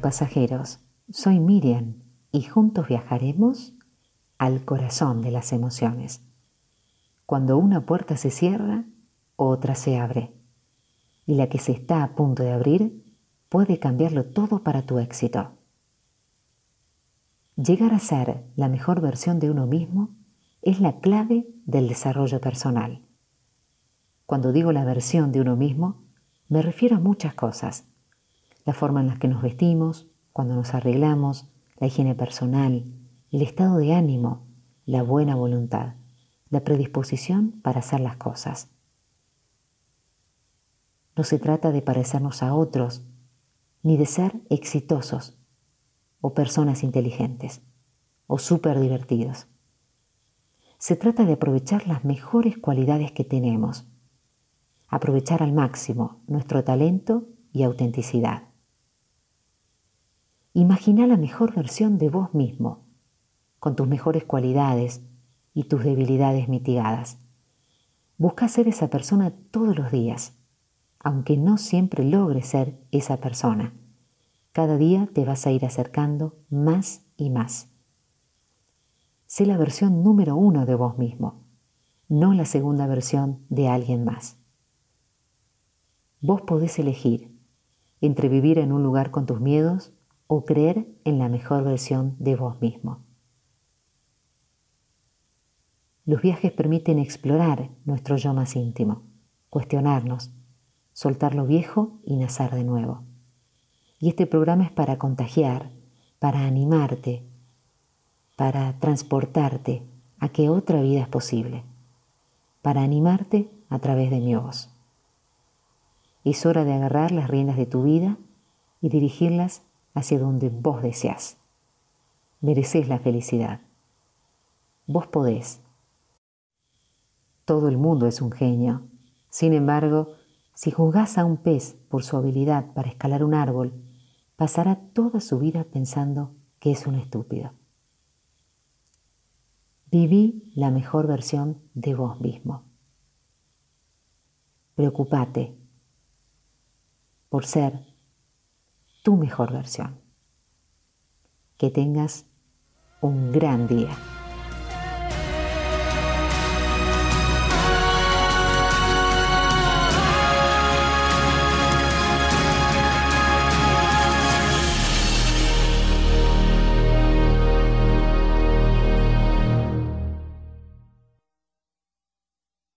Pasajeros, soy Miriam y juntos viajaremos al corazón de las emociones. Cuando una puerta se cierra, otra se abre. Y la que se está a punto de abrir puede cambiarlo todo para tu éxito. Llegar a ser la mejor versión de uno mismo es la clave del desarrollo personal. Cuando digo la versión de uno mismo, me refiero a muchas cosas. La forma en la que nos vestimos, cuando nos arreglamos, la higiene personal, el estado de ánimo, la buena voluntad, la predisposición para hacer las cosas. No se trata de parecernos a otros, ni de ser exitosos o personas inteligentes o súper divertidos. Se trata de aprovechar las mejores cualidades que tenemos, aprovechar al máximo nuestro talento y autenticidad. Imagina la mejor versión de vos mismo, con tus mejores cualidades y tus debilidades mitigadas. Busca ser esa persona todos los días, aunque no siempre logres ser esa persona. Cada día te vas a ir acercando más y más. Sé la versión número uno de vos mismo, no la segunda versión de alguien más. Vos podés elegir entre vivir en un lugar con tus miedos o creer en la mejor versión de vos mismo. Los viajes permiten explorar nuestro yo más íntimo, cuestionarnos, soltar lo viejo y nacer de nuevo. Y este programa es para contagiar, para animarte, para transportarte a que otra vida es posible, para animarte a través de mi voz. Es hora de agarrar las riendas de tu vida y dirigirlas hacia donde vos deseas. Mereces la felicidad. Vos podés todo el mundo es un genio. Sin embargo, si juzgás a un pez por su habilidad para escalar un árbol, pasará toda su vida pensando que es un estúpido. Viví la mejor versión de vos mismo. Preocupate por ser tu mejor versión. Que tengas un gran día.